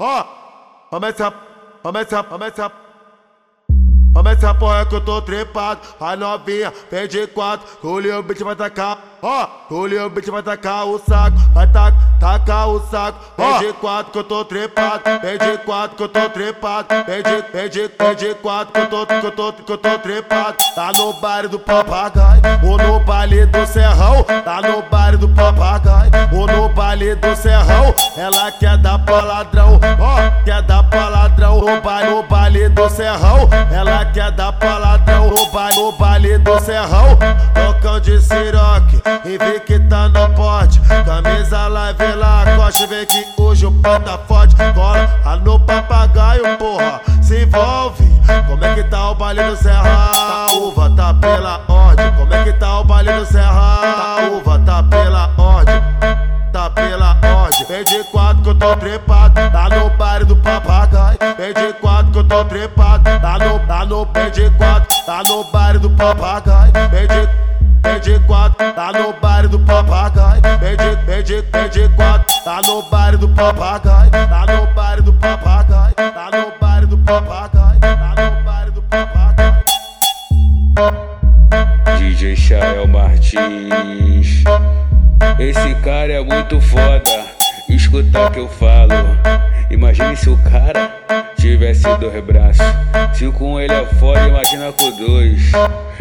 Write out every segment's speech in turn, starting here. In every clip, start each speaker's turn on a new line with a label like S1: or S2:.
S1: Ó, aumenta, aumenta, aumenta. Aumenta a porra que eu tô trepado. A novinha, vem de quatro. Colhe o beat vai tacar. Ó, colhe o beat vai tacar o saco. Vai tacar, tacar o saco. Vem de quatro que eu tô trepado. Vem de quatro que eu tô trepado. Vem de, vem de, vem de quatro que eu tô, que eu tô, que eu tô trepado. Tá no baile do papagaio. Ou no baile do serrão. Tá no baile do papagaio. Ou no baile do serrão. Ela quer dar pra ladrão, ó, quer dar pra ladrão no baile, no baile do serrão. Ela quer dar pra ladrão no baile, no baile do serrão. Tocão de siroque, e vê que tá no pote. Camisa live lá, coste, vê que hoje o pai tá forte. Cola a no papagaio, porra, se envolve. Como é que tá o baile do serra? Tá uva, tá pela ordem. Como é que tá o baile do serra? Vem de quatro que eu tô trepado. Tá no bar do papagaio. Vem de quatro que eu tô trepado. Tá no, tá no, vem de quatro. Tá no bar do papagaio. Vem de, vem de quatro. Tá no bar do papagaio. Vem de, vem de, vem de quatro. Tá no bar do papagaio. Tá no bar do papagaio. Tá no bar do papagaio. Tá no bar do papagaio.
S2: DJ Chael Martins. Esse cara é muito foda. Escutar o que eu falo. Imagine se o cara tivesse dois braços. Se com ele é foda, imagina com dois.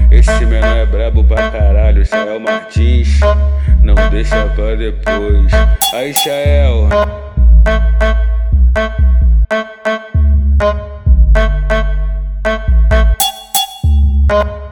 S2: Esse menor é brabo pra caralho, Israel é Martins. Não deixa pra depois. Aí, Israel. thank